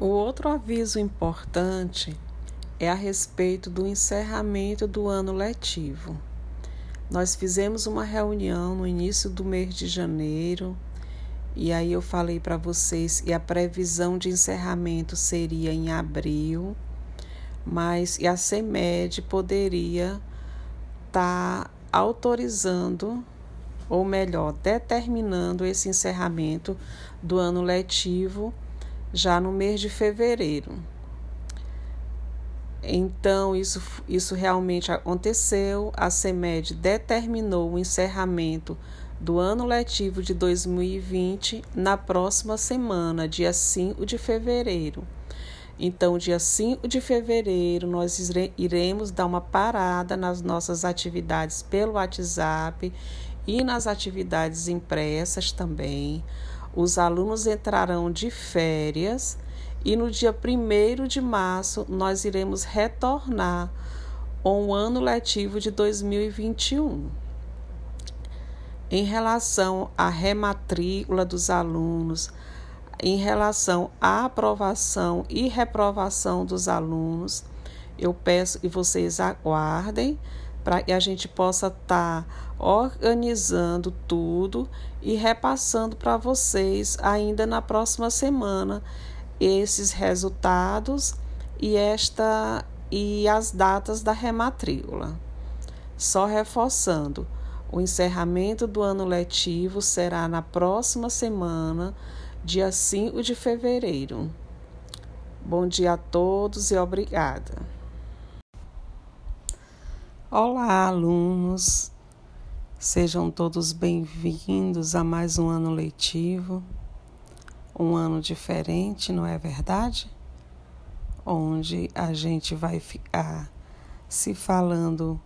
O outro aviso importante é a respeito do encerramento do ano letivo. Nós fizemos uma reunião no início do mês de janeiro e aí eu falei para vocês que a previsão de encerramento seria em abril, mas a CEMED poderia estar tá autorizando, ou melhor, determinando esse encerramento do ano letivo já no mês de fevereiro. Então, isso, isso realmente aconteceu. A CEMED determinou o encerramento do ano letivo de 2020 na próxima semana, dia 5 de fevereiro. Então, dia 5 de fevereiro, nós iremos dar uma parada nas nossas atividades pelo WhatsApp e nas atividades impressas também os alunos entrarão de férias e no dia 1 de março nós iremos retornar com o ano letivo de 2021. Em relação à rematrícula dos alunos, em relação à aprovação e reprovação dos alunos, eu peço que vocês aguardem para que a gente possa estar tá organizando tudo e repassando para vocês ainda na próxima semana esses resultados e esta e as datas da rematrícula. Só reforçando, o encerramento do ano letivo será na próxima semana, dia 5 de fevereiro. Bom dia a todos e obrigada. Olá, alunos! Sejam todos bem-vindos a mais um ano letivo, um ano diferente, não é verdade? Onde a gente vai ficar se falando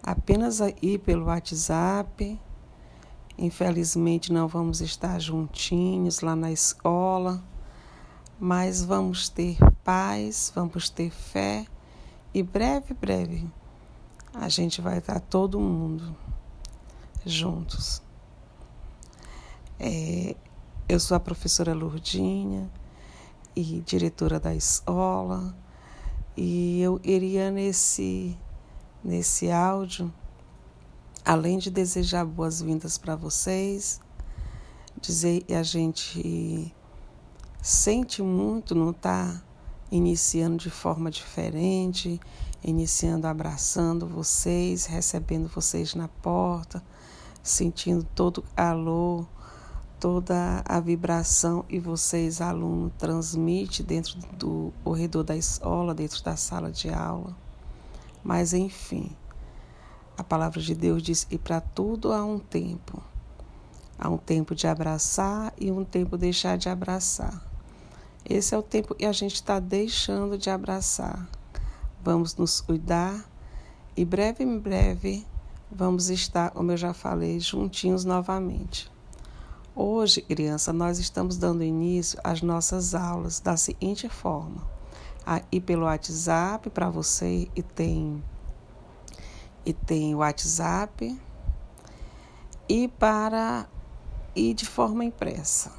apenas aí pelo WhatsApp. Infelizmente, não vamos estar juntinhos lá na escola, mas vamos ter paz, vamos ter fé e breve, breve a gente vai estar todo mundo juntos. É, eu sou a professora Lourdinha e diretora da escola, e eu iria nesse, nesse áudio, além de desejar boas-vindas para vocês, dizer que a gente sente muito não estar tá iniciando de forma diferente, iniciando abraçando vocês, recebendo vocês na porta, sentindo todo o calor, toda a vibração e vocês, aluno, transmite dentro do corredor da escola, dentro da sala de aula. Mas enfim, a palavra de Deus diz que para tudo há um tempo. Há um tempo de abraçar e um tempo de deixar de abraçar. Esse é o tempo que a gente está deixando de abraçar. Vamos nos cuidar e breve em breve vamos estar, como eu já falei, juntinhos novamente. Hoje, criança, nós estamos dando início às nossas aulas da seguinte forma: aí pelo WhatsApp para você e tem e tem o WhatsApp e para e de forma impressa.